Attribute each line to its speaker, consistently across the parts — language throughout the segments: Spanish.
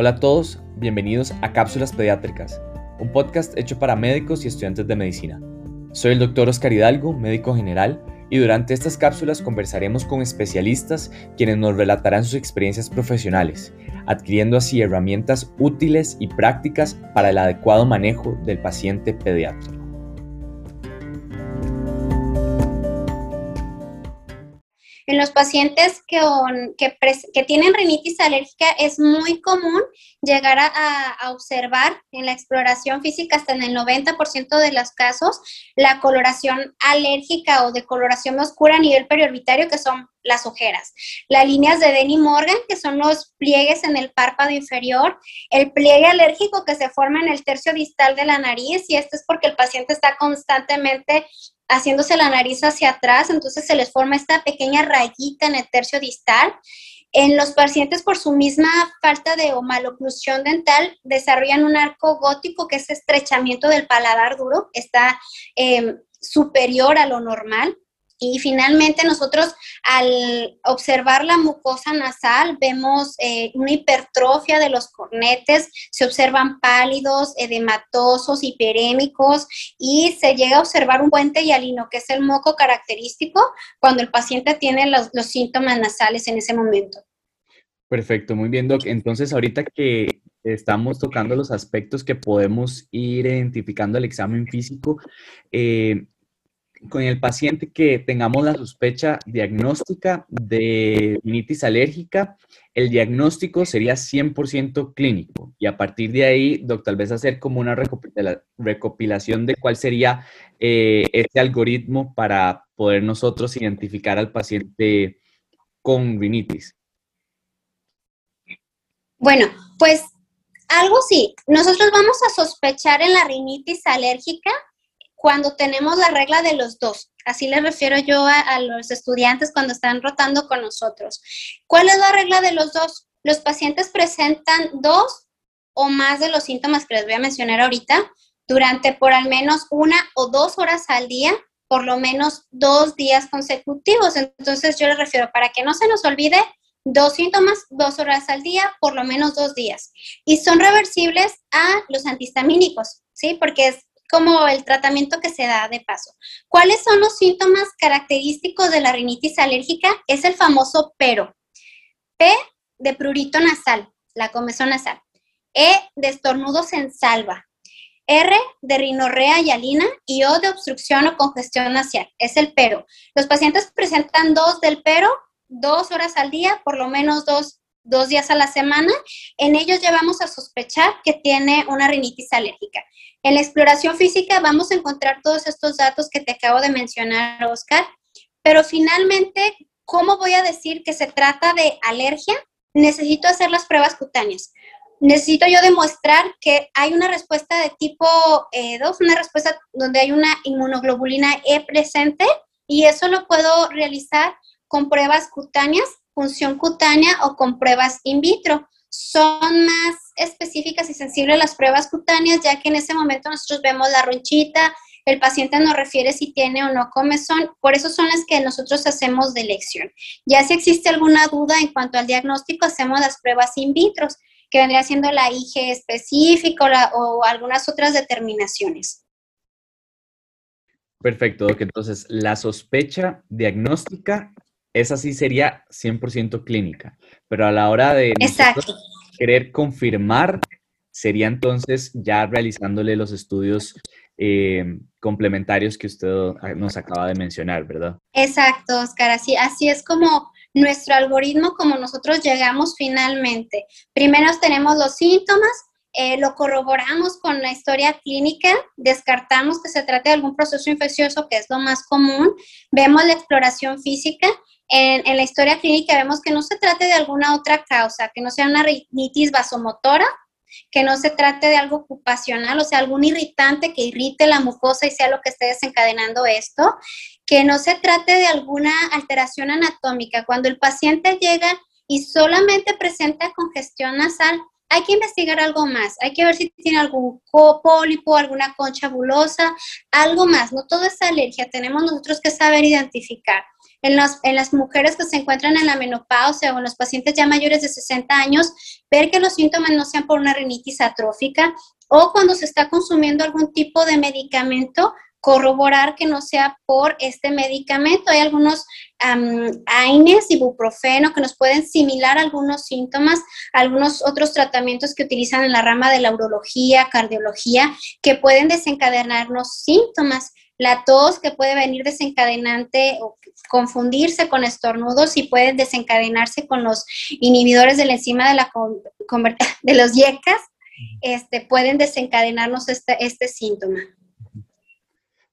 Speaker 1: Hola a todos, bienvenidos a Cápsulas Pediátricas, un podcast hecho para médicos y estudiantes de medicina. Soy el doctor Oscar Hidalgo, médico general, y durante estas cápsulas conversaremos con especialistas quienes nos relatarán sus experiencias profesionales, adquiriendo así herramientas útiles y prácticas para el adecuado manejo del paciente pediátrico.
Speaker 2: En los pacientes que, tienen rinitis alérgica es muy común llegar a, observar en la exploración física hasta en el 90% de los casos la coloración alérgica o de coloración oscura a nivel periorbitario que son las ojeras. Las líneas de Denny Morgan, que son los pliegues en el párpado inferior, el pliegue alérgico que se forma en el tercio distal de la nariz, y esto es porque el paciente está constantemente haciéndose la nariz hacia atrás, entonces se les forma esta pequeña rayita en el tercio distal. En los pacientes, por su misma falta de o maloclusión dental, desarrollan un arco gótico, que es estrechamiento del paladar duro, está eh, superior a lo normal. Y finalmente nosotros al observar la mucosa nasal vemos eh, una hipertrofia de los cornetes, se observan pálidos, edematosos, hiperémicos y se llega a observar un puente hialino, que es el moco característico cuando el paciente tiene los, los síntomas nasales en ese momento.
Speaker 1: Perfecto, muy bien, Doc. Entonces, ahorita que estamos tocando los aspectos que podemos ir identificando al examen físico, eh, con el paciente que tengamos la sospecha diagnóstica de rinitis alérgica, el diagnóstico sería 100% clínico y a partir de ahí, doctor, tal vez hacer como una recopilación de cuál sería eh, este algoritmo para poder nosotros identificar al paciente con rinitis.
Speaker 2: Bueno, pues algo sí, nosotros vamos a sospechar en la rinitis alérgica cuando tenemos la regla de los dos. Así le refiero yo a, los estudiantes cuando están rotando con nosotros. ¿Cuál es la regla de los dos? Los pacientes presentan dos o más de los síntomas que les voy a mencionar ahorita durante por al menos una o dos horas al día, por lo menos dos días consecutivos. Entonces yo les refiero, para que no se nos olvide, dos síntomas, dos horas al día, por lo menos dos días. Y son reversibles a los antihistamínicos, ¿sí? Porque es como el tratamiento que se da de paso. ¿Cuáles son los síntomas característicos de la rinitis alérgica? Es el famoso pero. P de prurito nasal, la comezón nasal. E de estornudos en salva. R de rinorrea y alina y O de obstrucción o congestión nasal. Es el pero. Los pacientes presentan dos del pero, dos horas al día, por lo menos dos, dos días a la semana. En ellos llevamos a sospechar que tiene una rinitis alérgica. En la exploración física vamos a encontrar todos estos datos que te acabo de mencionar, Oscar, pero finalmente, ¿cómo voy a decir que se trata de alergia? Necesito hacer las pruebas cutáneas. Necesito yo demostrar que hay una respuesta de tipo E2, una respuesta donde hay una inmunoglobulina E presente y eso lo puedo realizar con pruebas cutáneas, función cutánea o con pruebas in vitro son más específicas y sensibles las pruebas cutáneas, ya que en ese momento nosotros vemos la ronchita, el paciente nos refiere si tiene o no comezón, por eso son las que nosotros hacemos de elección. Ya si existe alguna duda en cuanto al diagnóstico, hacemos las pruebas in vitro, que vendría siendo la IG específica o, algunas otras determinaciones.
Speaker 1: Perfecto, Doc. Entonces, la sospecha diagnóstica, esa sí sería 100% clínica pero a la hora de querer confirmar, sería entonces ya realizándole los estudios eh, complementarios que usted nos acaba de mencionar, ¿verdad?
Speaker 2: Exacto, Oscar, así, así es como nuestro algoritmo, como nosotros llegamos finalmente. Primero tenemos los síntomas, eh, lo corroboramos con la historia clínica, descartamos que se trate de algún proceso infeccioso, que es lo más común, vemos la exploración física en, la historia clínica vemos que no se trate de alguna otra causa, que no sea una rinitis vasomotora, que no se trate de algo ocupacional, o sea, algún irritante que irrite la mucosa y sea lo que esté desencadenando esto, que no se trate de alguna alteración anatómica. Cuando el paciente llega y solamente presenta congestión nasal, hay que investigar algo más, hay que ver si tiene algún pólipo, alguna concha bulosa, algo más, no todo es alergia, tenemos nosotros que saber identificar. En las, en las mujeres que se encuentran en la menopausia o en los pacientes ya mayores de 60 años, ver que los síntomas no sean por una rinitis atrófica o cuando se está consumiendo algún tipo de medicamento, corroborar que no sea por este medicamento. Hay algunos um, AINES, ibuprofeno, que nos pueden similar algunos síntomas, algunos otros tratamientos que utilizan en la rama de la urología, cardiología, que pueden desencadenarnos síntomas. La tos que puede venir desencadenante o confundirse con estornudos y puede desencadenarse con los inhibidores de la enzima de, la, de los yecas, este, pueden desencadenarnos este, este síntoma.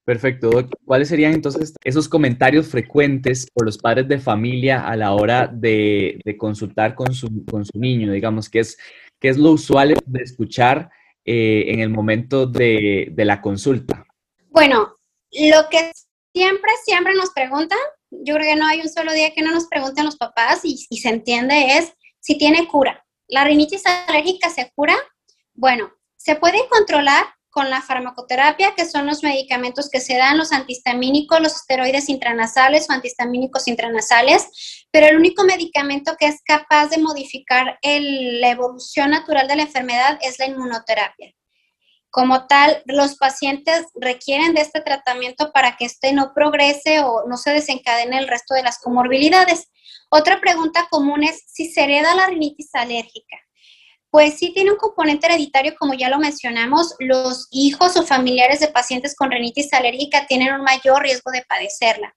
Speaker 1: Perfecto. ¿Cuáles serían entonces esos comentarios frecuentes por los padres de familia a la hora de, consultar con su, con su, niño? Digamos, ¿qué es, qué es lo usual de escuchar eh, en el momento de, la consulta?
Speaker 2: Bueno, lo que siempre, siempre nos preguntan, yo creo que no hay un solo día que no nos pregunten los papás y, se entiende, es si tiene cura. ¿La rinitis alérgica se cura? Bueno, se puede controlar con la farmacoterapia, que son los medicamentos que se dan, los antihistamínicos, los esteroides intranasales o antihistamínicos intranasales, pero el único medicamento que es capaz de modificar la evolución natural de la enfermedad es la inmunoterapia. Como tal, los pacientes requieren de este tratamiento para que este no progrese o no se desencadene el resto de las comorbilidades. Otra pregunta común es si se hereda la rinitis alérgica. Pues sí tiene un componente hereditario, como ya lo mencionamos, los hijos o familiares de pacientes con rinitis alérgica tienen un mayor riesgo de padecerla.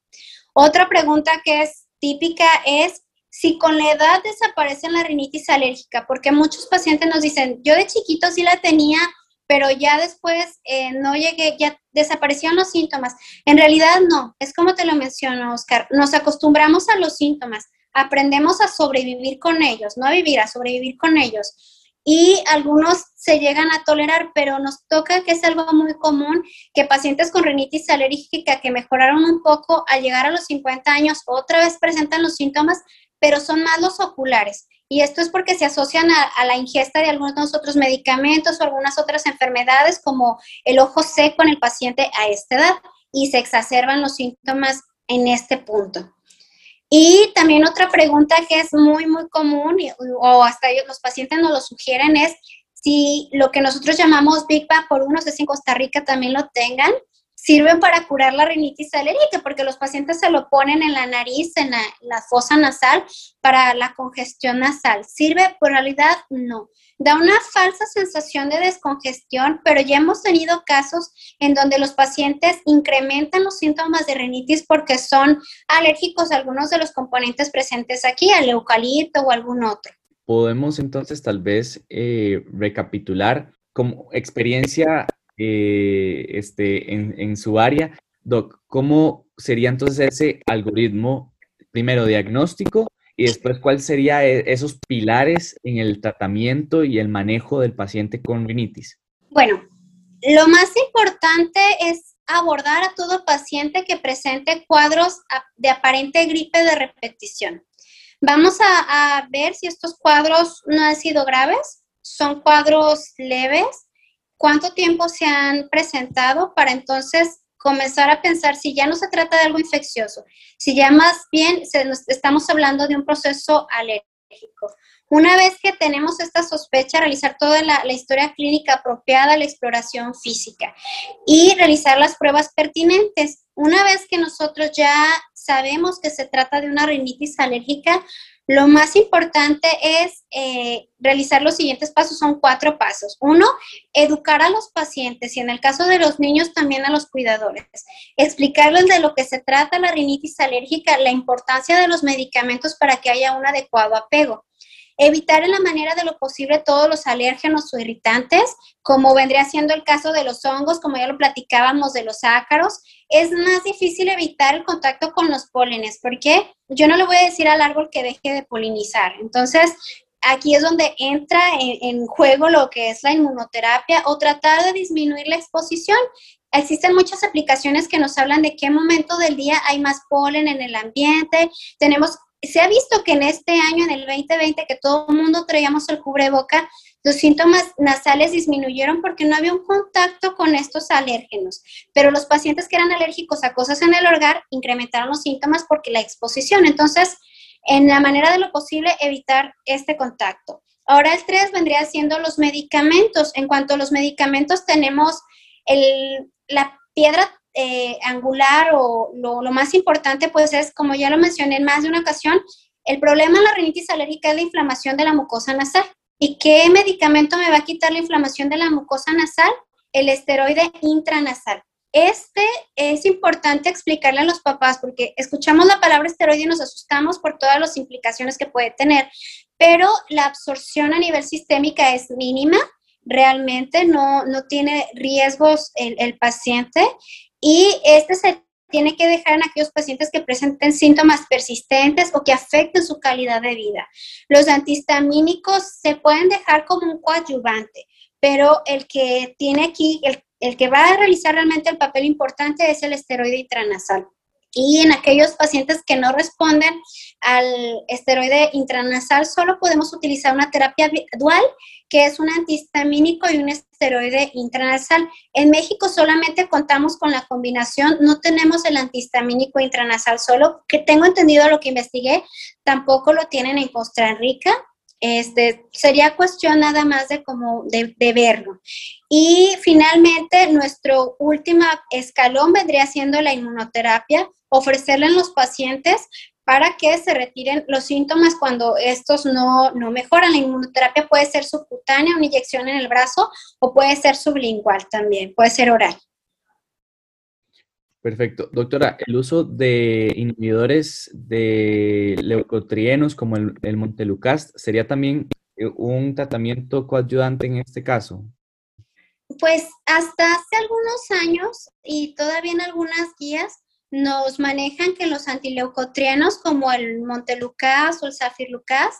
Speaker 2: Otra pregunta que es típica es si con la edad desaparece la rinitis alérgica, porque muchos pacientes nos dicen, yo de chiquito sí la tenía, pero ya después eh, no llegué, ya desaparecieron los síntomas. En realidad no, es como te lo menciono, Oscar, nos acostumbramos a los síntomas, aprendemos a sobrevivir con ellos, no a vivir, a sobrevivir con ellos y algunos se llegan a tolerar, pero nos toca que es algo muy común que pacientes con rinitis alérgica que mejoraron un poco al llegar a los 50 años otra vez presentan los síntomas, pero son más los oculares. Y esto es porque se asocian a, la ingesta de algunos otros medicamentos o algunas otras enfermedades como el ojo seco en el paciente a esta edad y se exacerban los síntomas en este punto. Y también otra pregunta que es muy, muy común, o hasta ellos, los pacientes nos lo sugieren, es si lo que nosotros llamamos Big Bang por uno, sé si en Costa Rica también lo tengan, sirven para curar la rinitis alérgica, porque los pacientes se lo ponen en la nariz, en la, fosa nasal, para la congestión nasal. ¿Sirve? Por realidad, no. Da una falsa sensación de descongestión, pero ya hemos tenido casos en donde los pacientes incrementan los síntomas de rinitis porque son alérgicos a algunos de los componentes presentes aquí, al eucalipto o algún otro.
Speaker 1: Podemos entonces tal vez eh, recapitular como experiencia eh, este, en, su área. Doc, ¿cómo sería entonces ese algoritmo, primero diagnóstico y después cuáles serían e, esos pilares en el tratamiento y el manejo del paciente con rinitis?
Speaker 2: Bueno, lo más importante es abordar a todo paciente que presente cuadros de aparente gripe de repetición. Vamos a, a ver si estos cuadros no han sido graves, son cuadros leves cuánto tiempo se han presentado para entonces comenzar a pensar si ya no se trata de algo infeccioso, si ya más bien estamos hablando de un proceso alérgico. Una vez que tenemos esta sospecha, realizar toda la, la, historia clínica apropiada, la exploración física y realizar las pruebas pertinentes. Una vez que nosotros ya sabemos que se trata de una rinitis alérgica, lo más importante es eh, realizar los siguientes pasos, son cuatro pasos. Uno, educar a los pacientes y en el caso de los niños también a los cuidadores. Explicarles de lo que se trata la rinitis alérgica, la importancia de los medicamentos para que haya un adecuado apego. Evitar en la manera de lo posible todos los alérgenos o irritantes, como vendría siendo el caso de los hongos, como ya lo platicábamos de los ácaros. Es más difícil evitar el contacto con los pólenes, porque yo no le voy a decir al árbol que deje de polinizar. Entonces, aquí es donde entra en, juego lo que es la inmunoterapia o tratar de disminuir la exposición. Existen muchas aplicaciones que nos hablan de qué momento del día hay más polen en el ambiente. Tenemos se ha visto que en este año, en el 2020, que todo el mundo traíamos el cubreboca, Los síntomas nasales disminuyeron porque no había un contacto con estos alérgenos, pero los pacientes que eran alérgicos a cosas en el hogar incrementaron los síntomas porque la exposición. Entonces, en la manera de lo posible, evitar este contacto. Ahora el 3 vendría siendo los medicamentos. En cuanto a los medicamentos, tenemos el, la piedra eh, angular o lo, lo, más importante, pues es, como ya lo mencioné en más de una ocasión, el problema en la rinitis alérgica es la inflamación de la mucosa nasal. ¿Y qué medicamento me va a quitar la inflamación de la mucosa nasal? El esteroide intranasal. Este es importante explicarle a los papás porque escuchamos la palabra esteroide y nos asustamos por todas las implicaciones que puede tener, pero la absorción a nivel sistémica es mínima, realmente no, no tiene riesgos el, el paciente y este se tiene que dejar en aquellos pacientes que presenten síntomas persistentes o que afecten su calidad de vida. Los antihistamínicos se pueden dejar como un coadyuvante, pero el que tiene aquí, el, el que va a realizar realmente el papel importante es el esteroide intranasal. Y en aquellos pacientes que no responden al esteroide intranasal, solo podemos utilizar una terapia dual, que es un antihistamínico y un esteroide intranasal. En México solamente contamos con la combinación, no tenemos el antihistamínico intranasal solo, que tengo entendido lo que investigué, tampoco lo tienen en Costa Rica. Este, sería cuestión nada más de como de, de, verlo. Y finalmente, nuestro último escalón vendría siendo la inmunoterapia, ofrecerle a los pacientes para que se retiren los síntomas cuando estos no, no mejoran. La inmunoterapia puede ser subcutánea, una inyección en el brazo, o puede ser sublingual también, puede ser oral.
Speaker 1: Perfecto. Doctora, el uso de inhibidores de leucotrienos como el, el Montelucast sería también eh, un tratamiento coadyuvante en este caso.
Speaker 2: Pues hasta hace algunos años y todavía en algunas guías nos manejan que los antileucotrienos como el Montelucas o el Zafirlucas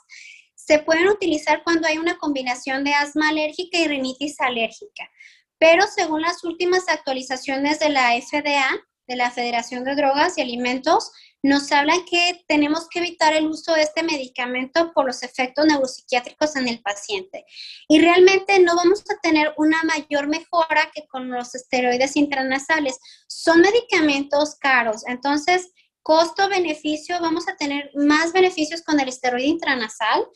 Speaker 2: se pueden utilizar cuando hay una combinación de asma alérgica y rinitis alérgica. Pero según las últimas actualizaciones de la FDA, de la Federación de Drogas y Alimentos, nos hablan que tenemos que evitar el uso de este medicamento por los efectos neuropsiquiátricos en el paciente. Y realmente no vamos a tener una mayor mejora que con los esteroides intranasales. Son medicamentos caros, entonces costo-beneficio, vamos a tener más beneficios con el esteroide intranasal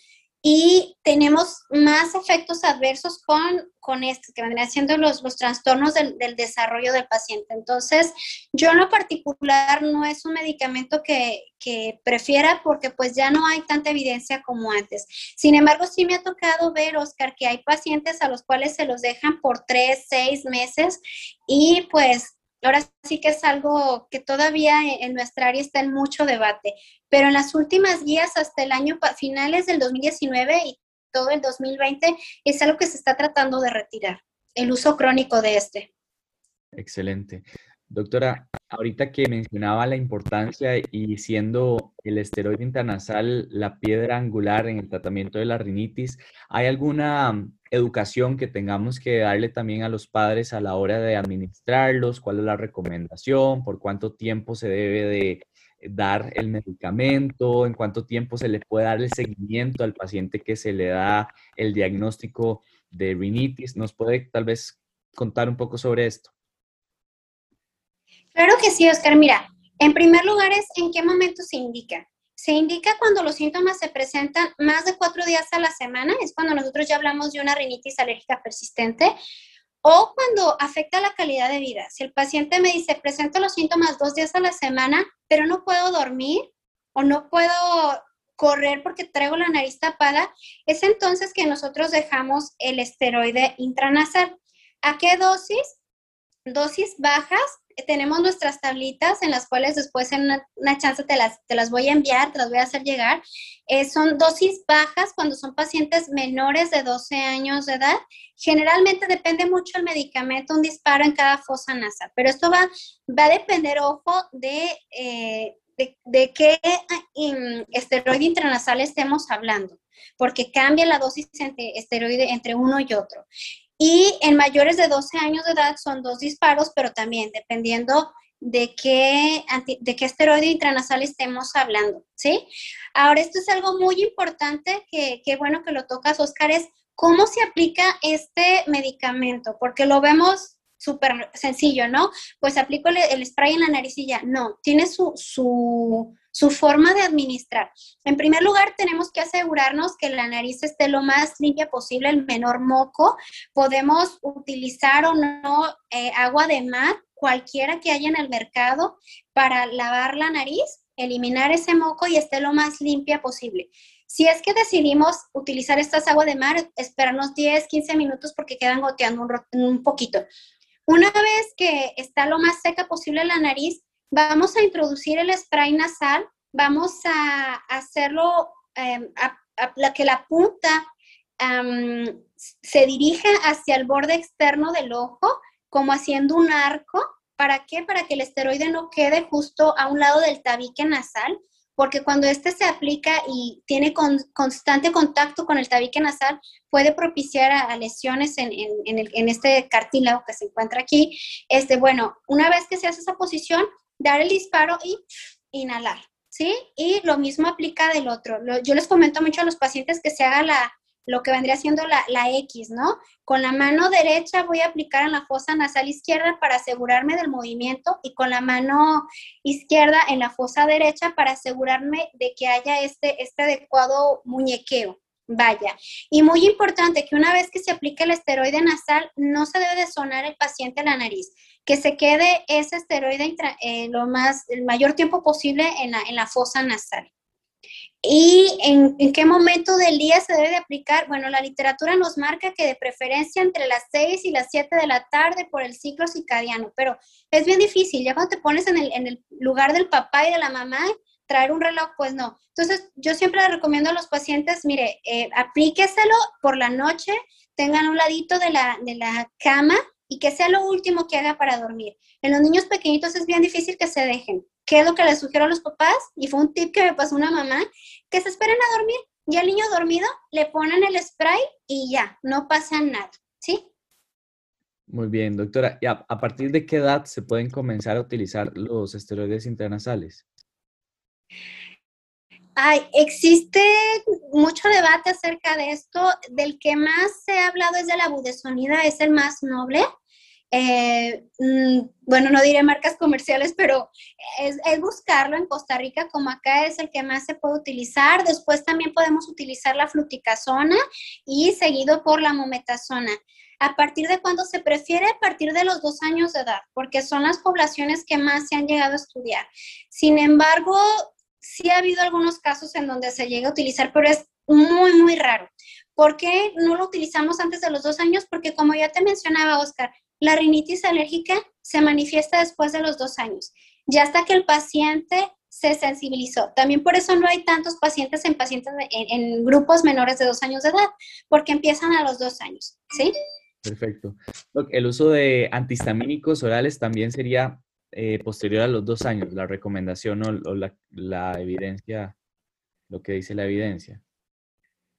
Speaker 2: y tenemos más efectos adversos con, con esto, que vendrían siendo los, los trastornos del, del, desarrollo del paciente. Entonces, yo en lo particular no es un medicamento que, que, prefiera porque pues ya no hay tanta evidencia como antes. Sin embargo, sí me ha tocado ver, Oscar, que hay pacientes a los cuales se los dejan por tres, seis meses y pues ahora sí que es algo que todavía en nuestra área está en mucho debate, pero en las últimas guías hasta el año finales del 2019 y todo el 2020 es algo que se está tratando de retirar, el uso crónico de este.
Speaker 1: Excelente. Doctora, ahorita que mencionaba la importancia y siendo el esteroide intranasal la piedra angular en el tratamiento de la rinitis, ¿hay alguna educación que tengamos que darle también a los padres a la hora de administrarlos? ¿Cuál es la recomendación? ¿Por cuánto tiempo se debe de dar el medicamento? ¿En cuánto tiempo se le puede dar el seguimiento al paciente que se le da el diagnóstico de rinitis? ¿Nos puede tal vez contar un poco sobre esto?
Speaker 2: Claro que sí, Oscar. Mira, en primer lugar es en qué momento se indica. Se indica cuando los síntomas se presentan más de cuatro días a la semana, es cuando nosotros ya hablamos de una rinitis alérgica persistente, o cuando afecta la calidad de vida. Si el paciente me dice, presento los síntomas dos días a la semana, pero no puedo dormir o no puedo correr porque traigo la nariz tapada, es entonces que nosotros dejamos el esteroide intranasal. ¿A qué dosis? Dosis bajas tenemos nuestras tablitas en las cuales después en una, chance te las, te las voy a enviar, te las voy a hacer llegar. Eh, son dosis bajas cuando son pacientes menores de 12 años de edad. Generalmente depende mucho el medicamento, un disparo en cada fosa nasal, pero esto va, va a depender, ojo, de, eh, de, de, qué um, esteroide intranasal estemos hablando, porque cambia la dosis entre esteroide entre uno y otro. Y en mayores de 12 años de edad son dos disparos, pero también dependiendo de qué, de qué esteroide intranasal estemos hablando, ¿sí? Ahora, esto es algo muy importante que, que bueno que lo tocas, Oscar, es ¿Cómo se aplica este medicamento? Porque lo vemos súper sencillo, ¿no? Pues aplico el, spray en la naricilla. No, tiene su, su, su, forma de administrar. En primer lugar, tenemos que asegurarnos que la nariz esté lo más limpia posible, el menor moco. Podemos utilizar o no eh, agua de mar, cualquiera que haya en el mercado, para lavar la nariz, eliminar ese moco y esté lo más limpia posible. Si es que decidimos utilizar estas aguas de mar, esperarnos 10, 15 minutos porque quedan goteando un, un poquito. Una vez que está lo más seca posible la nariz, vamos a introducir el spray nasal, vamos a hacerlo, em, a, que la punta se dirija hacia el borde externo del ojo, como haciendo un arco. ¿Para qué? Para que el esteroide no quede justo a un lado del tabique nasal, porque cuando este se aplica y tiene constante contacto con el tabique nasal, puede propiciar a, lesiones en, este cartílago que se encuentra aquí. Este, bueno, una vez que se hace esa posición, dar el disparo y inhalar, ¿sí? Y lo mismo aplica del otro. yo les comento mucho a los pacientes que se haga la, lo que vendría siendo la, la, X, ¿no? Con la mano derecha voy a aplicar en la fosa nasal izquierda para asegurarme del movimiento y con la mano izquierda en la fosa derecha para asegurarme de que haya este, este adecuado muñequeo. Vaya, y muy importante que una vez que se aplique el esteroide nasal, no se debe de sonar el paciente la nariz, que se quede ese esteroide eh, lo más, el mayor tiempo posible en la, en la fosa nasal. ¿Y en, qué momento del día se debe de aplicar? Bueno, la literatura nos marca que de preferencia entre las 6 y las 7 de la tarde por el ciclo circadiano, pero es bien difícil. Ya cuando te pones en el, en el lugar del papá y de la mamá, traer un reloj, pues no. Entonces, yo siempre le recomiendo a los pacientes, mire, eh, aplíqueselo por la noche, tengan un ladito de la, de la cama y que sea lo último que haga para dormir. En los niños pequeñitos es bien difícil que se dejen. ¿Qué es lo que les sugiero a los papás? Y fue un tip que me pasó una mamá, que se esperen a dormir. Y al niño dormido le ponen el spray y ya, no pasa nada, ¿sí?
Speaker 1: Muy bien, doctora. ¿Y a, partir de qué edad se pueden comenzar a utilizar los esteroides intranasales?
Speaker 2: Ay, existe mucho debate acerca de esto. Del que más se ha hablado es de la budesonida, es el más noble. Eh, mm, bueno, no diré marcas comerciales, pero es, buscarlo en Costa Rica, como acá es el que más se puede utilizar. Después también podemos utilizar la fluticasona y seguido por la mometasona. ¿A partir de cuándo se prefiere? A partir de los dos años de edad, porque son las poblaciones que más se han llegado a estudiar. Sin embargo, sí ha habido algunos casos en donde se llega a utilizar, pero es muy, muy raro. ¿Por qué no lo utilizamos antes de los dos años? Porque como ya te mencionaba, Oscar, la rinitis alérgica se manifiesta después de los dos años, ya hasta que el paciente se sensibilizó. También por eso no hay tantos pacientes en pacientes en, grupos menores de dos años de edad, porque empiezan a los dos años, ¿sí?
Speaker 1: Perfecto. El uso de antihistamínicos orales también sería eh, posterior a los dos años, la recomendación o, la evidencia, lo que dice la evidencia.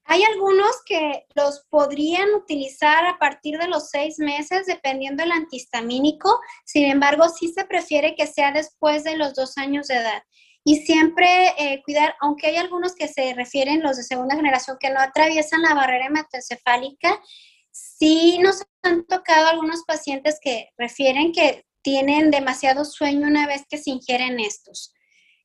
Speaker 2: Hay algunos que los podrían utilizar a partir de los seis meses, dependiendo del antihistamínico. Sin embargo, sí se prefiere que sea después de los dos años de edad. Y siempre eh, cuidar, aunque hay algunos que se refieren, los de segunda generación, que no atraviesan la barrera hematoencefálica, sí nos han tocado algunos pacientes que refieren que tienen demasiado sueño una vez que se ingieren estos.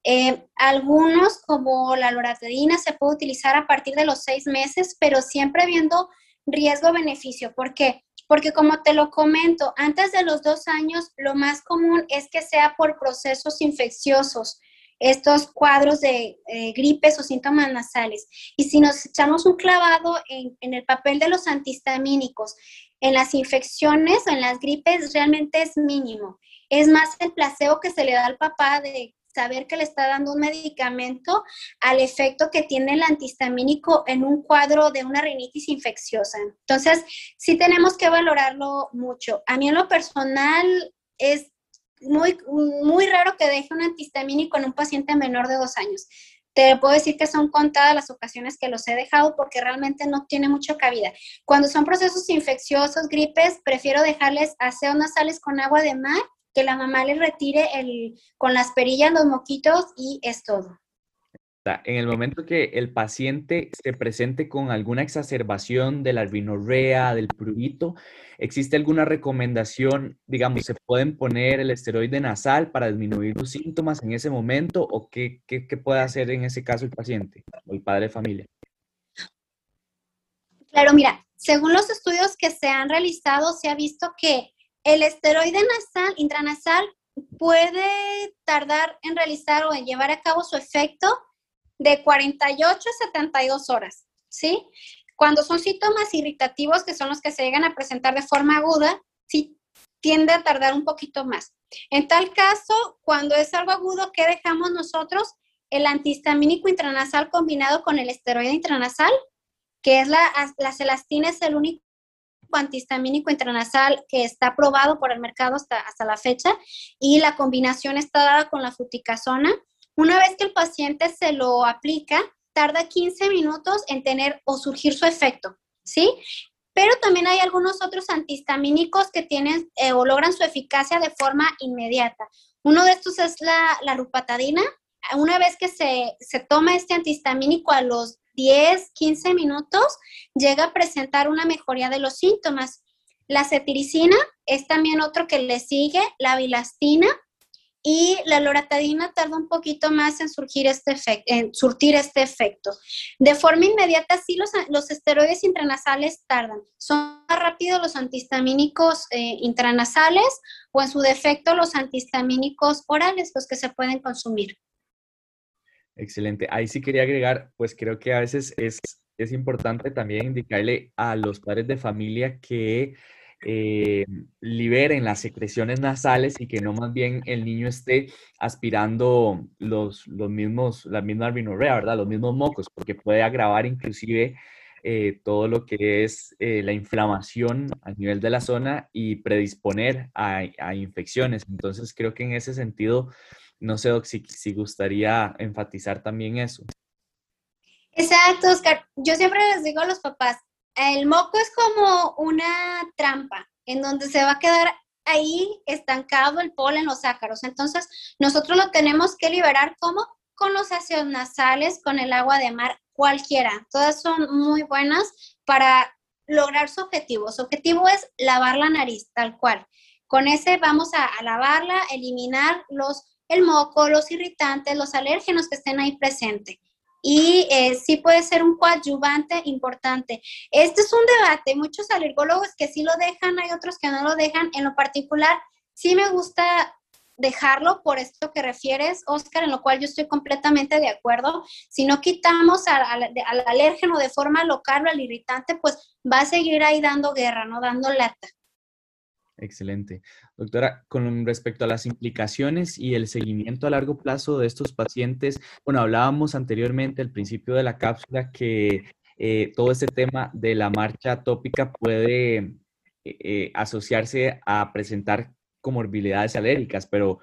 Speaker 2: Eh, algunos, como la loratadina, se puede utilizar a partir de los seis meses, pero siempre viendo riesgo-beneficio. ¿Por qué? Porque como te lo comento, antes de los dos años, lo más común es que sea por procesos infecciosos, estos cuadros de eh, gripes o síntomas nasales. Y si nos echamos un clavado en, en el papel de los antihistamínicos, en las infecciones o en las gripes realmente es mínimo. Es más el placebo que se le da al papá de saber que le está dando un medicamento al efecto que tiene el antihistamínico en un cuadro de una rinitis infecciosa. Entonces, sí tenemos que valorarlo mucho. A mí en lo personal es muy, muy raro que deje un antihistamínico en un paciente menor de dos años. Te puedo decir que son contadas las ocasiones que los he dejado porque realmente no tiene mucha cabida. Cuando son procesos infecciosos, gripes, prefiero dejarles aseos nasales con agua de mar que la mamá le retire el, con las perillas los moquitos y es todo.
Speaker 1: En el momento que el paciente se presente con alguna exacerbación de la albinorrea, del prurito, ¿existe alguna recomendación? Digamos, ¿se pueden poner el esteroide nasal para disminuir los síntomas en ese momento o qué, qué, qué puede hacer en ese caso el paciente o el padre de familia?
Speaker 2: Claro, mira, según los estudios que se han realizado, se ha visto que el esteroide nasal, intranasal, puede tardar en realizar o en llevar a cabo su efecto de 48 a 72 horas, ¿sí? Cuando son síntomas irritativos, que son los que se llegan a presentar de forma aguda, sí tiende a tardar un poquito más. En tal caso, cuando es algo agudo, ¿qué dejamos nosotros? El antihistamínico intranasal combinado con el esteroide intranasal, que es la, la celastina, es el único antihistamínico intranasal que está aprobado por el mercado hasta, hasta la fecha y la combinación está dada con la futicasona. Una vez que el paciente se lo aplica, tarda 15 minutos en tener o surgir su efecto, ¿sí? Pero también hay algunos otros antihistamínicos que tienen eh, o logran su eficacia de forma inmediata. Uno de estos es la, la rupatadina. Una vez que se, se toma este antihistamínico a los 10, 15 minutos, llega a presentar una mejoría de los síntomas. La cetiricina es también otro que le sigue, la bilastina y la loratadina tarda un poquito más en, surgir este en surtir este efecto. De forma inmediata, sí, los, los esteroides intranasales tardan. Son más rápidos los antihistamínicos eh, intranasales o en su defecto los antihistamínicos orales, los que se pueden consumir.
Speaker 1: Excelente. Ahí sí quería agregar, pues creo que a veces es, es importante también indicarle a los padres de familia que eh, liberen las secreciones nasales y que no más bien el niño esté aspirando los, los mismos, la misma albinorrea, ¿verdad? Los mismos mocos, porque puede agravar inclusive eh, todo lo que es eh, la inflamación a nivel de la zona y predisponer a, a infecciones. Entonces creo que en ese sentido no sé, si, gustaría enfatizar también eso.
Speaker 2: Exacto, Oscar. Yo siempre les digo a los papás, el moco es como una trampa en donde se va a quedar ahí estancado el polen, los ácaros. Entonces, nosotros lo tenemos que liberar como con los ácidos nasales, con el agua de mar, cualquiera. Todas son muy buenas para lograr su objetivo. Su objetivo es lavar la nariz, tal cual. Con ese vamos a, a lavarla, eliminar los el moco, los irritantes, los alérgenos que estén ahí presentes. Y eh, sí puede ser un coadyuvante importante. Este es un debate, muchos alergólogos que sí lo dejan, hay otros que no lo dejan. En lo particular, sí me gusta dejarlo por esto que refieres, Oscar, en lo cual yo estoy completamente de acuerdo. Si no quitamos al, al alérgeno de forma local o al irritante, pues va a seguir ahí dando guerra, ¿no? Dando lata.
Speaker 1: Excelente. Doctora, con respecto a las implicaciones y el seguimiento a largo plazo de estos pacientes, bueno, hablábamos anteriormente al principio de la cápsula que eh, todo este tema de la marcha tópica puede eh, eh, asociarse a presentar comorbilidades alérgicas, pero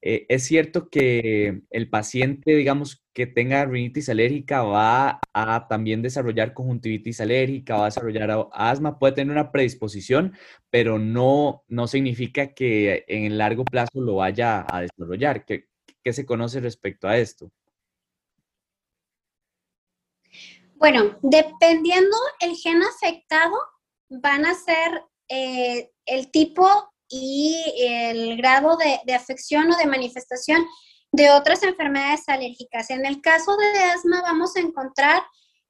Speaker 1: eh, es cierto que el paciente, digamos, que tenga rinitis alérgica va a también desarrollar conjuntivitis alérgica, va a desarrollar asma, puede tener una predisposición, pero no, no significa que en el largo plazo lo vaya a desarrollar. ¿Qué, se conoce respecto a esto?
Speaker 2: Bueno, dependiendo el gen afectado, van a ser eh, el tipo y el grado de, afección o de manifestación de otras enfermedades alérgicas. En el caso de asma vamos a encontrar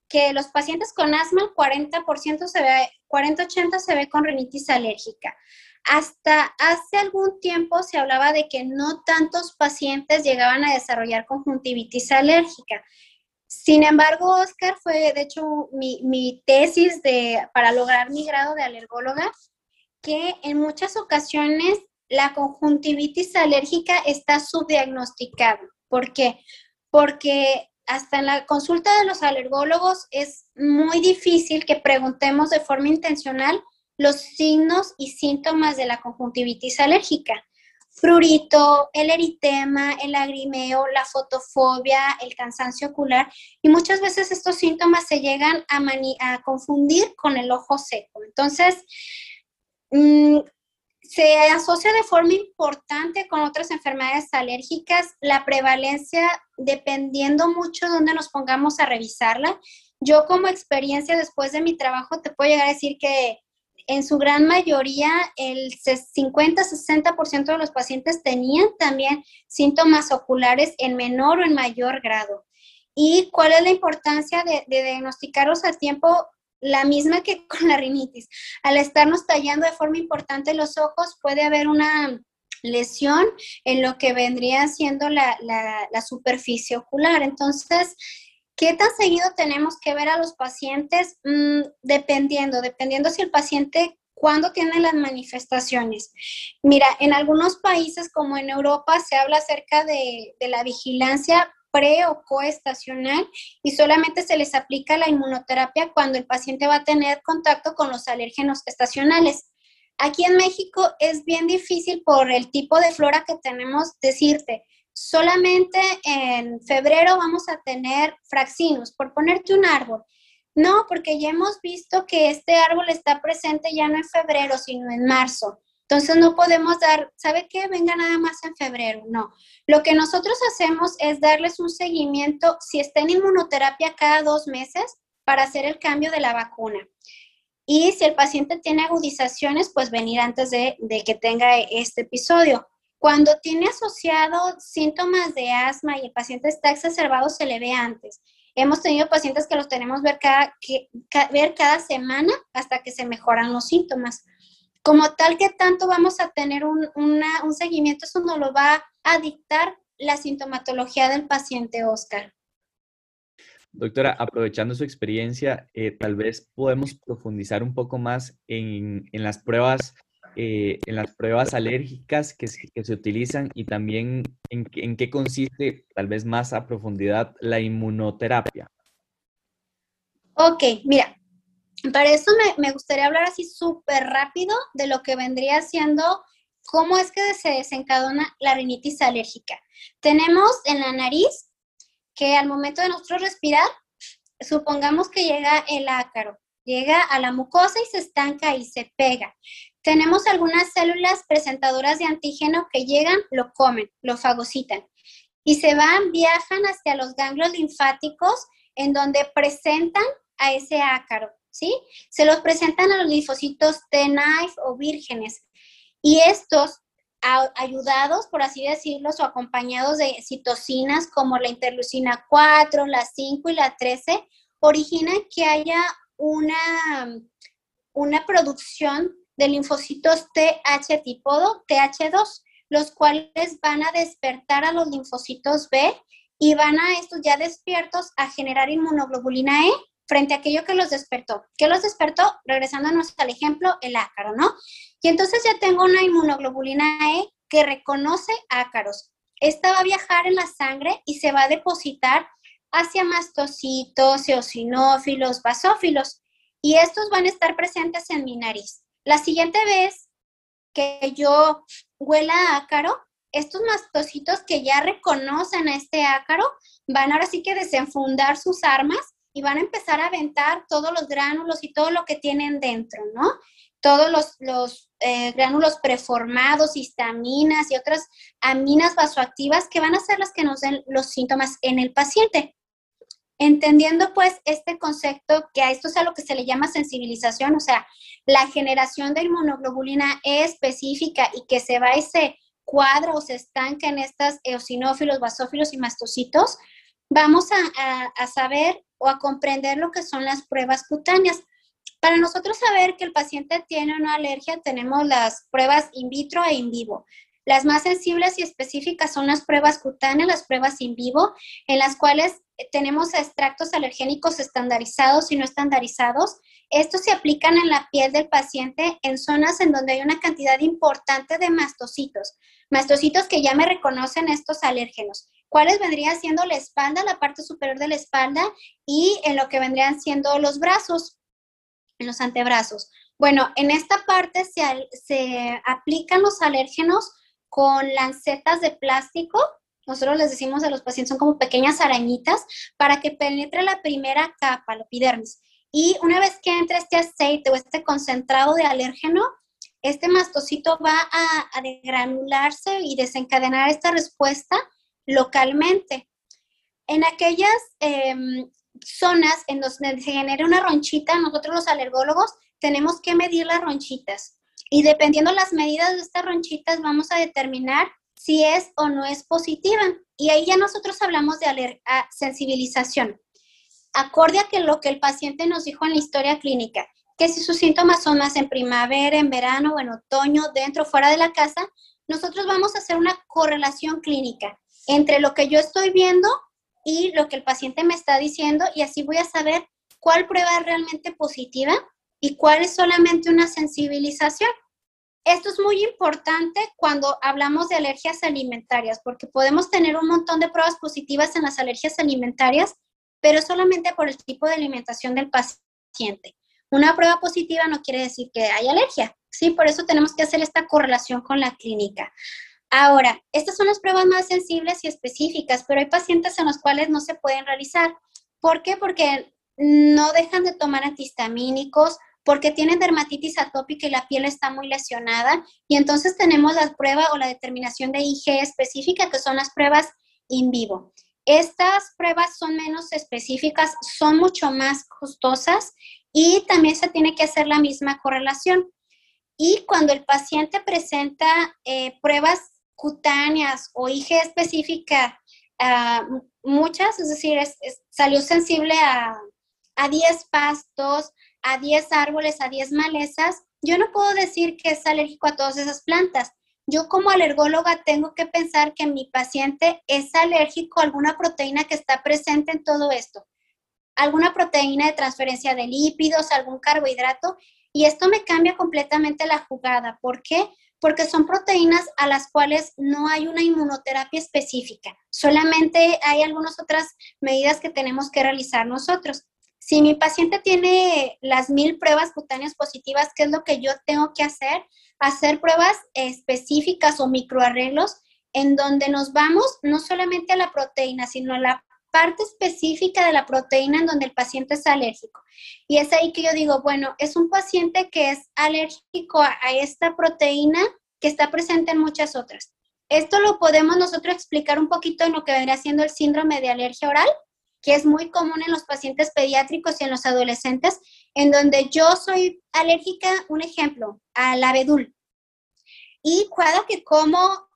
Speaker 2: que los pacientes con asma, el 40% se ve, 40-80 se ve con rinitis alérgica. Hasta hace algún tiempo se hablaba de que no tantos pacientes llegaban a desarrollar conjuntivitis alérgica. Sin embargo, Oscar, fue de hecho mi, mi tesis de, para lograr mi grado de alergóloga, que en muchas ocasiones la conjuntivitis alérgica está subdiagnosticada. ¿Por qué? Porque hasta en la consulta de los alergólogos es muy difícil que preguntemos de forma intencional los signos y síntomas de la conjuntivitis alérgica. Prurito, el eritema, el lagrimeo, la fotofobia, el cansancio ocular y muchas veces estos síntomas se llegan a, a confundir con el ojo seco. Entonces, Mm, Se asocia de forma importante con otras enfermedades alérgicas. La prevalencia, dependiendo mucho de dónde nos pongamos a revisarla. Yo como experiencia después de mi trabajo te puedo llegar a decir que en su gran mayoría el 50-60% de los pacientes tenían también síntomas oculares en menor o en mayor grado. ¿Y cuál es la importancia de, de diagnosticarlos a tiempo? La misma que con la rinitis. Al estarnos tallando de forma importante los ojos, puede haber una lesión en lo que vendría siendo la, superficie ocular. Entonces, ¿qué tan seguido tenemos que ver a los pacientes? Mm, dependiendo, dependiendo si el paciente cuándo tiene las manifestaciones. Mira, en algunos países como en Europa se habla acerca de, de la vigilancia pre o coestacional y solamente se les aplica la inmunoterapia cuando el paciente va a tener contacto con los alérgenos estacionales. Aquí en México es bien difícil por el tipo de flora que tenemos decirte, solamente en febrero vamos a tener fraxinos, por ponerte un árbol. No, porque ya hemos visto que este árbol está presente ya no en febrero, sino en marzo. Entonces no podemos dar, ¿sabe qué? Venga nada más en febrero. No. Lo que nosotros hacemos es darles un seguimiento, si está en inmunoterapia cada dos meses, para hacer el cambio de la vacuna. Y si el paciente tiene agudizaciones, pues venir antes de, de que tenga este episodio. Cuando tiene asociado síntomas de asma y el paciente está exacerbado, se le ve antes. Hemos tenido pacientes que los tenemos ver cada, que, ver cada semana hasta que se mejoran los síntomas. Como tal que tanto vamos a tener un, seguimiento, eso nos lo va a dictar la sintomatología del paciente, Oscar.
Speaker 1: Doctora, aprovechando su experiencia, eh, tal vez podemos profundizar un poco más en, las pruebas, eh, en las pruebas alérgicas que se, utilizan y también en, en, qué consiste, tal vez más a profundidad, la inmunoterapia.
Speaker 2: Ok, mira, para eso me, gustaría hablar así súper rápido de lo que vendría siendo cómo es que se desencadena la rinitis alérgica. Tenemos en la nariz que al momento de nosotros respirar, supongamos que llega el ácaro, llega a la mucosa y se estanca y se pega. Tenemos algunas células presentadoras de antígeno que llegan, lo comen, lo fagocitan y se van, viajan hacia los ganglios linfáticos en donde presentan a ese ácaro. ¿Sí? Se los presentan a los linfocitos T-knife o vírgenes. Y estos, ayudados, por así decirlo, o acompañados de citocinas como la interleucina 4, la 5 y la 13, originan que haya una, una producción de linfocitos TH tipo TH2, los cuales van a despertar a los linfocitos B y van a estos ya despiertos a generar inmunoglobulina E frente a aquello que los despertó. ¿Qué los despertó? Regresándonos al ejemplo, el ácaro, ¿no? Y entonces ya tengo una inmunoglobulina E que reconoce ácaros. Esta va a viajar en la sangre y se va a depositar hacia mastocitos, eosinófilos, basófilos. Y estos van a estar presentes en mi nariz. La siguiente vez que yo huela ácaro, estos mastocitos que ya reconocen a este ácaro van ahora sí que desenfundar sus armas y van a empezar a aventar todos los gránulos y todo lo que tienen dentro, ¿no? Todos los, los eh, gránulos preformados, histaminas y otras aminas vasoactivas que van a ser las que nos den los síntomas en el paciente. Entendiendo pues este concepto que a esto es a lo que se le llama sensibilización, o sea, la generación de inmunoglobulina específica y que se va y se cuadra o se estanca en estas eosinófilos, basófilos y mastocitos, vamos a, saber o a comprender lo que son las pruebas cutáneas. Para nosotros saber que el paciente tiene una alergia, tenemos las pruebas in vitro e in vivo. Las más sensibles y específicas son las pruebas cutáneas, las pruebas in vivo, en las cuales tenemos extractos alergénicos estandarizados y no estandarizados. Estos se aplican en la piel del paciente en zonas en donde hay una cantidad importante de mastocitos, mastocitos que ya me reconocen estos alérgenos. ¿Cuáles vendrían siendo la espalda, la parte superior de la espalda y en lo que vendrían siendo los brazos, en los antebrazos? Bueno, en esta parte se, se aplican los alérgenos con lancetas de plástico nosotros les decimos a los pacientes, son como pequeñas arañitas para que penetre la primera capa, la epidermis. Y una vez que entre este aceite o este concentrado de alérgeno, este mastocito va a degranularse y desencadenar esta respuesta localmente. En aquellas em, zonas en donde se genera una ronchita, nosotros los alergólogos tenemos que medir las ronchitas y dependiendo las medidas de estas ronchitas vamos a determinar si es o no es positiva. Y ahí ya nosotros hablamos de sensibilización. Acorde a que lo que el paciente nos dijo en la historia clínica, que si sus síntomas son más en primavera, en verano o en otoño, dentro o fuera de la casa, nosotros vamos a hacer una correlación clínica entre lo que yo estoy viendo y lo que el paciente me está diciendo y así voy a saber cuál prueba es realmente positiva y cuál es solamente una sensibilización. Esto es muy importante cuando hablamos de alergias alimentarias, porque podemos tener un montón de pruebas positivas en las alergias alimentarias, pero solamente por el tipo de alimentación del paciente. Una prueba positiva no quiere decir que hay alergia, ¿sí? Por eso tenemos que hacer esta correlación con la clínica. Ahora, estas son las pruebas más sensibles y específicas, pero hay pacientes en los cuales no se pueden realizar. ¿Por qué? Porque no dejan de tomar antihistamínicos, porque tienen dermatitis atópica y la piel está muy lesionada. Y entonces tenemos la prueba o la determinación de IG específica, que son las pruebas in vivo. Estas pruebas son menos específicas, son mucho más costosas y también se tiene que hacer la misma correlación. Y cuando el paciente presenta eh, pruebas cutáneas o IG específica, uh, muchas, es decir, salió sensible a, a 10 pastos, a 10 árboles, a 10 malezas, yo no puedo decir que es alérgico a todas esas plantas. Yo como alergóloga tengo que pensar que mi paciente es alérgico a alguna proteína que está presente en todo esto. Alguna proteína de transferencia de lípidos, algún carbohidrato. Y esto me cambia completamente la jugada. ¿Por qué? Porque son proteínas a las cuales no hay una inmunoterapia específica, solamente hay algunas otras medidas que tenemos que realizar nosotros. Si mi paciente tiene las mil pruebas cutáneas positivas, ¿qué es lo que yo tengo que hacer? Hacer pruebas específicas o microarreglos en donde nos vamos no solamente a la proteína, sino a la parte específica de la proteína en donde el paciente es alérgico. Y es ahí que yo digo, bueno, es un paciente que es alérgico a, esta proteína que está presente en muchas otras. Esto lo podemos nosotros explicar un poquito en lo que vendría siendo el síndrome de alergia oral, que es muy común en los pacientes pediátricos y en los adolescentes, en donde yo soy alérgica, un ejemplo, al abedul. Y cada que como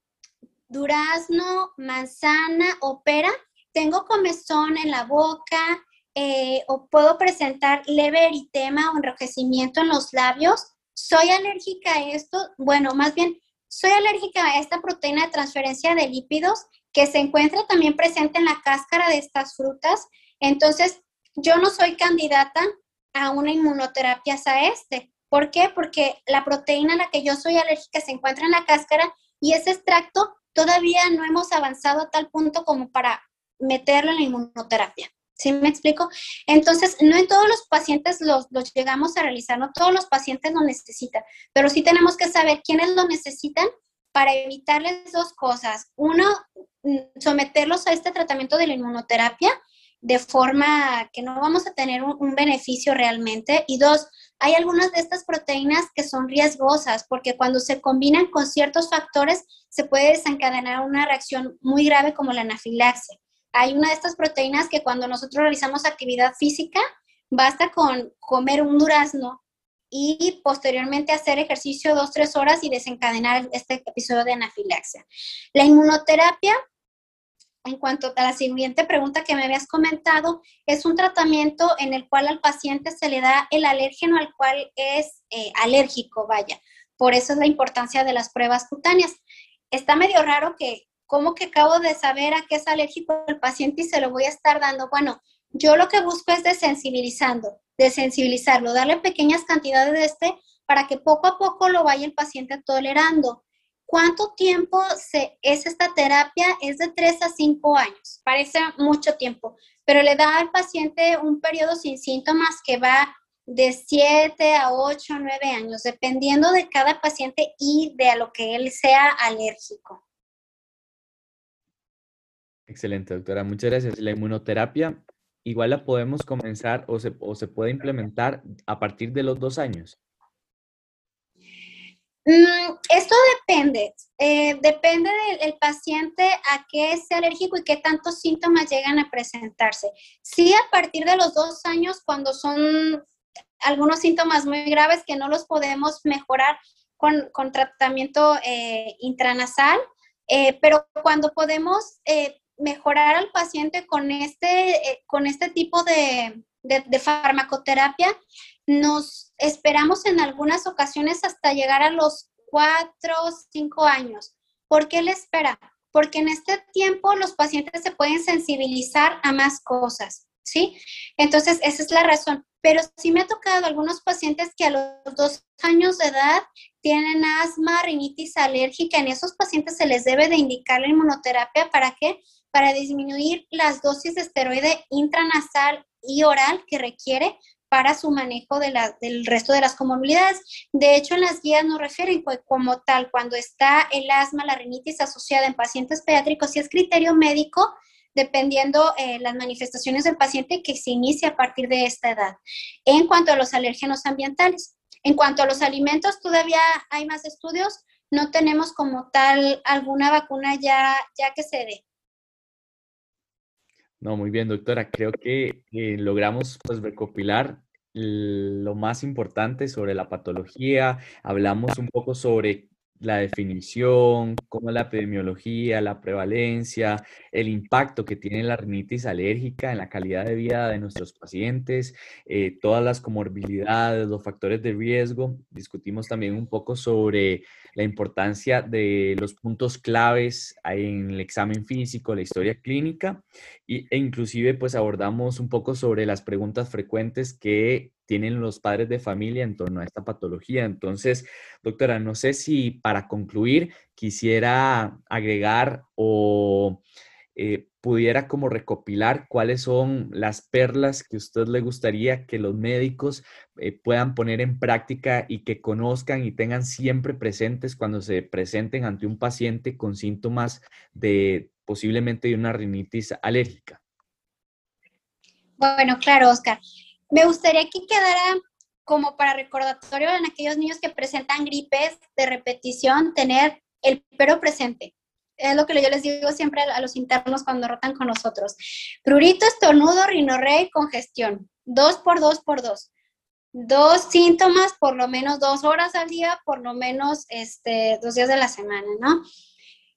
Speaker 2: durazno, manzana o pera, tengo comezón en la boca eh, o puedo presentar leve eritema o enrojecimiento en los labios. ¿Soy alérgica a esto? Bueno, más bien, soy alérgica a esta proteína de transferencia de lípidos que se encuentra también presente en la cáscara de estas frutas. Entonces, yo no soy candidata a una inmunoterapia a este. ¿Por qué? Porque la proteína a la que yo soy alérgica se encuentra en la cáscara y ese extracto todavía no hemos avanzado a tal punto como para meterlo en la inmunoterapia. ¿Sí me explico? Entonces, no en todos los pacientes los, los, llegamos a realizar, no todos los pacientes lo necesitan, pero sí tenemos que saber quiénes lo necesitan para evitarles dos cosas. Uno, mm, someterlos a este tratamiento de la inmunoterapia de forma que no vamos a tener un, un beneficio realmente. Y dos, hay algunas de estas proteínas que son riesgosas porque cuando se combinan con ciertos factores se puede desencadenar una reacción muy grave como la anafilaxia hay una de estas proteínas que cuando nosotros realizamos actividad física, basta con comer un durazno y posteriormente hacer ejercicio dos, tres horas y desencadenar este episodio de anafilaxia. La inmunoterapia, en cuanto a la siguiente pregunta que me habías comentado, es un tratamiento en el cual al paciente se le da el alérgeno al cual es eh, alérgico, vaya. Por eso es la importancia de las pruebas cutáneas. Está medio raro que ¿cómo que acabo de saber a qué es alérgico el paciente y se lo voy a estar dando? Bueno, yo lo que busco es desensibilizando, desensibilizarlo, darle pequeñas cantidades de este para que poco a poco lo vaya el paciente tolerando. ¿Cuánto tiempo se, es esta terapia? Es de 3 a 5 años. Parece mucho tiempo, pero le da al paciente un periodo sin síntomas que va de 7 a 8, 9 años, dependiendo de cada paciente y de a lo que él sea alérgico.
Speaker 1: Excelente, doctora. Muchas gracias. La inmunoterapia igual la podemos comenzar o se, o se puede implementar a partir de los dos años.
Speaker 2: Mm, esto depende, eh, depende del paciente a qué es alérgico y qué tantos síntomas llegan a presentarse. Sí, a partir de los dos años, cuando son algunos síntomas muy graves que no los podemos mejorar con, tratamiento eh, intranasal, eh, pero cuando podemos mejorar al paciente con este, con este tipo de, farmacoterapia, nos esperamos en algunas ocasiones hasta llegar a los cuatro, cinco años. ¿Por qué le espera? Porque en este tiempo los pacientes se pueden sensibilizar a más cosas, ¿sí? Entonces, esa es la razón. Pero sí me ha tocado algunos pacientes que a los dos años de edad tienen asma, rinitis alérgica. En esos pacientes se les debe de indicar la inmunoterapia. ¿Para qué? Para disminuir las dosis de esteroide intranasal y oral que requiere para su manejo de del resto de las comorbilidades. De hecho, en las guías nos refieren como tal, cuando está el asma, la rinitis asociada en pacientes pediátricos, y es criterio médico, dependiendo eh, las manifestaciones del paciente que se inicia a partir de esta edad. En cuanto a los alérgenos ambientales, en cuanto a los alimentos, todavía hay más estudios, no tenemos como tal alguna vacuna ya, ya que se dé.
Speaker 1: No, muy bien, doctora. Creo que logramos pues recopilar lo más importante sobre la patología. Hablamos un poco sobre la definición, cómo la epidemiología, la prevalencia, el impacto que tiene la rinitis alérgica en la calidad de vida de nuestros pacientes, eh, todas las comorbilidades, los factores de riesgo. Discutimos también un poco sobre la importancia de los puntos claves en el examen físico, la historia clínica e inclusive pues abordamos un poco sobre las preguntas frecuentes que tienen los padres de familia en torno a esta patología. Entonces, doctora, no sé si para concluir quisiera agregar o eh, pudiera como recopilar cuáles son las perlas que a usted le gustaría que los médicos eh, puedan poner en práctica y que conozcan y tengan siempre presentes cuando se presenten ante un paciente con síntomas de posiblemente de una rinitis alérgica.
Speaker 2: Bueno, claro, Oscar. Me gustaría que quedara como para recordatorio en aquellos niños que presentan gripes de repetición, tener el pero presente es lo que yo les digo siempre a los internos cuando rotan con nosotros. Prurito, estornudo, rinorrea y congestión. Dos por dos por dos. Dos síntomas por lo menos dos horas al día, por lo menos este, dos días de la semana, ¿no?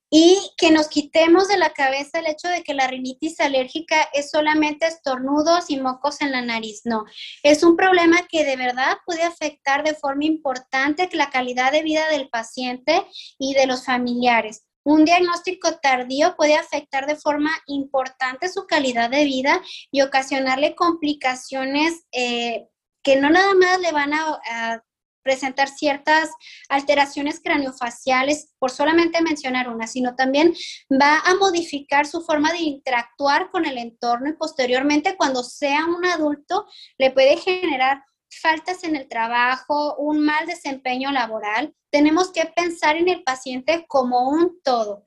Speaker 2: Y que nos quitemos de la cabeza el hecho de que la rinitis alérgica es solamente estornudos y mocos en la nariz. No, es un problema que de verdad puede afectar de forma importante la calidad de vida del paciente y de los familiares. Un diagnóstico tardío puede afectar de forma importante su calidad de vida y ocasionarle complicaciones eh, que no nada más le van a, presentar ciertas alteraciones craneofaciales, por solamente mencionar una, sino también va a modificar su forma de interactuar con el entorno y posteriormente cuando sea un adulto le puede generar faltas en el trabajo, un mal desempeño laboral, tenemos que pensar en el paciente como un todo,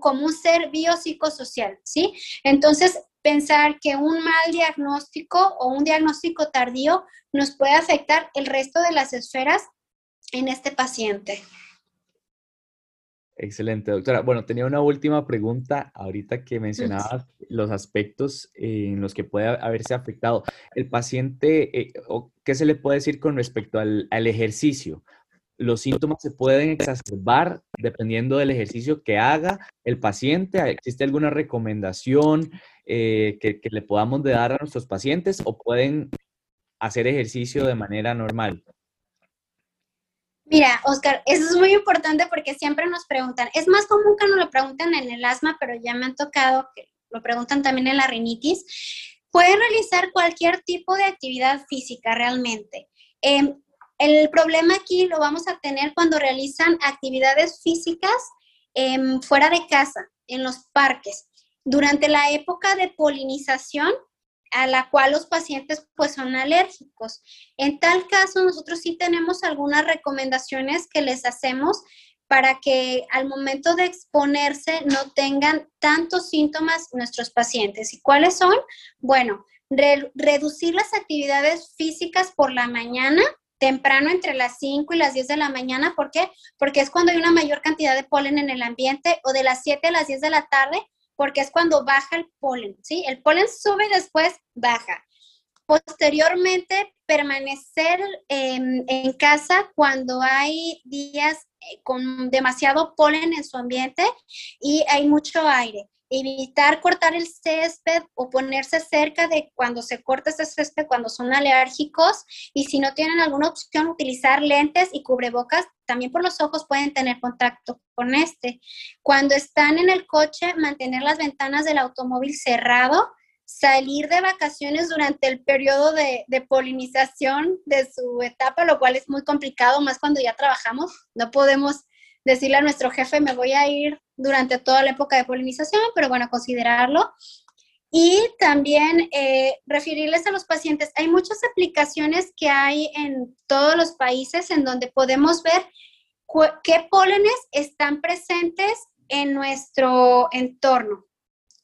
Speaker 2: como un ser biopsicosocial, ¿sí? Entonces, pensar que un mal diagnóstico o un diagnóstico tardío nos puede afectar el resto de las esferas en este paciente.
Speaker 1: Excelente, doctora. Bueno, tenía una última pregunta ahorita que mencionabas los aspectos en los que puede haberse afectado. El paciente, eh, ¿qué se le puede decir con respecto al, ejercicio? Los síntomas se pueden exacerbar dependiendo del ejercicio que haga el paciente. ¿Existe alguna recomendación eh, que, que le podamos dar a nuestros pacientes o pueden hacer ejercicio de manera normal?
Speaker 2: Mira, Oscar, eso es muy importante porque siempre nos preguntan, es más común que nos lo pregunten en el asma, pero ya me han tocado que lo preguntan también en la rinitis. Pueden realizar cualquier tipo de actividad física realmente. Em, el problema aquí lo vamos a tener cuando realizan actividades físicas em, fuera de casa, en los parques. Durante la época de polinización, a la cual los pacientes pues son alérgicos. En tal caso, nosotros sí tenemos algunas recomendaciones que les hacemos para que al momento de exponerse no tengan tantos síntomas nuestros pacientes. ¿Y cuáles son? Bueno, reducir las actividades físicas por la mañana temprano entre las 5 y las 10 de la mañana. ¿Por qué? Porque es cuando hay una mayor cantidad de polen en el ambiente o de las 7 a las 10 de la tarde, porque es cuando baja el polen, ¿sí? El polen sube y después baja. Posteriormente, permanecer en casa cuando hay días eh, con demasiado polen en su ambiente y hay mucho aire evitar cortar el césped o ponerse cerca de cuando se corta ese césped cuando son alérgicos y si no tienen alguna opción utilizar lentes y cubrebocas también por los ojos pueden tener contacto con este. Cuando están en el coche mantener las ventanas del automóvil cerrado, salir de vacaciones durante el periodo de, de polinización de su etapa, lo cual es muy complicado más cuando ya trabajamos, no podemos decirle a nuestro jefe, me voy a ir durante toda la época de polinización, pero bueno, considerarlo. Y también eh, referirles a los pacientes. Hay muchas aplicaciones que hay en todos los países en donde podemos ver qué pólenes están presentes en nuestro entorno.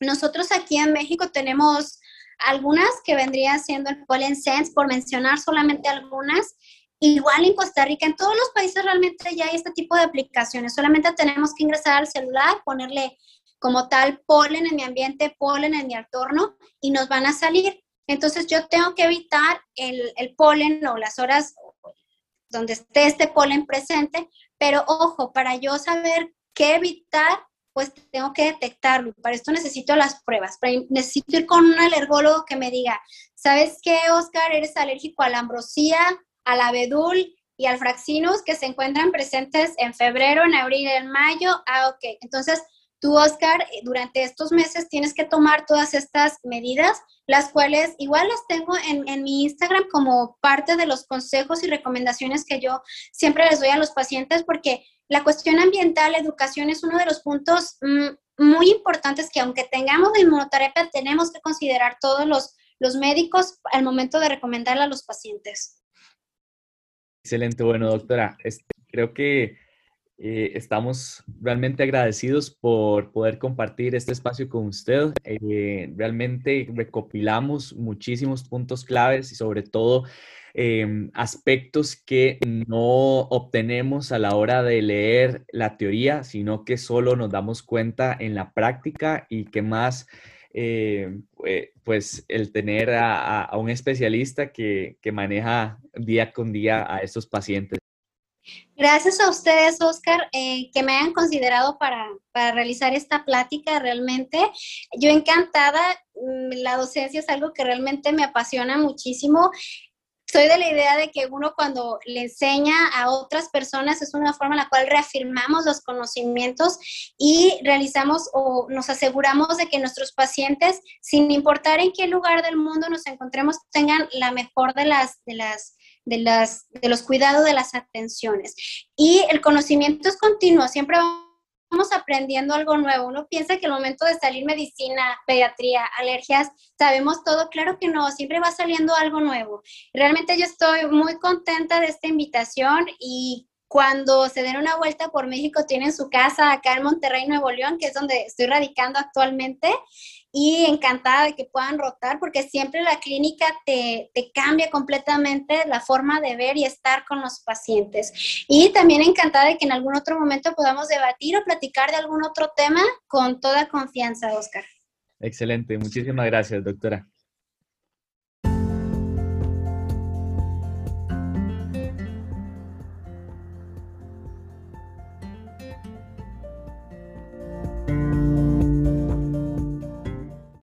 Speaker 2: Nosotros aquí en México tenemos algunas que vendrían siendo el Pollen Sense, por mencionar solamente algunas, Igual en Costa Rica, en todos los países realmente ya hay este tipo de aplicaciones. Solamente tenemos que ingresar al celular, ponerle como tal polen en mi ambiente, polen en mi entorno y nos van a salir. Entonces yo tengo que evitar el, el polen o las horas donde esté este polen presente, pero ojo, para yo saber qué evitar, pues tengo que detectarlo. Para esto necesito las pruebas. necesito ir con un alergólogo que me diga, ¿sabes qué, Oscar? Eres alérgico a la ambrosía, al abedul y al fraxinus que se encuentran presentes en febrero, en abril, en mayo. Ah, ok. Entonces, tú, Oscar, eh, durante estos meses tienes que tomar todas estas medidas, las cuales igual las tengo en, en, mi Instagram como parte de los consejos y recomendaciones que yo siempre les doy a los pacientes, porque la cuestión ambiental, la educación es uno de los puntos mm, muy importantes que aunque tengamos de inmunoterapia, tenemos que considerar todos los, los médicos al momento de recomendarla a los pacientes.
Speaker 1: Excelente, bueno, doctora, este, creo que eh, estamos realmente agradecidos por poder compartir este espacio con usted. Eh, realmente recopilamos muchísimos puntos claves y sobre todo em, aspectos que no obtenemos a la hora de leer la teoría, sino que solo nos damos cuenta en la práctica y que más eh, pues el tener a, un especialista que, maneja día con día a estos pacientes.
Speaker 2: Gracias a ustedes, Oscar, eh, que me hayan considerado para, para, realizar esta plática realmente. Yo encantada, mm, la docencia es algo que realmente me apasiona muchísimo soy de la idea de que uno cuando le enseña a otras personas es una forma en la cual reafirmamos los conocimientos y realizamos o nos aseguramos de que nuestros pacientes, sin importar en qué lugar del mundo nos encontremos, tengan la mejor de las, de las de, las, de los cuidados de las atenciones. Y el conocimiento es continuo, siempre vamos estamos aprendiendo algo nuevo. Uno piensa que el momento de salir medicina, pediatría, alergias, sabemos todo. Claro que no, siempre va saliendo algo nuevo. Realmente yo estoy muy contenta de esta invitación y cuando se den una vuelta por México tienen su casa acá en Monterrey, Nuevo León, que es donde estoy radicando actualmente y encantada de que puedan rotar porque siempre la clínica te, te, cambia completamente la forma de ver y estar con los pacientes. Y también encantada de que en algún otro momento podamos debatir o platicar de algún otro tema con toda confianza, Oscar.
Speaker 1: Excelente, muchísimas gracias, doctora.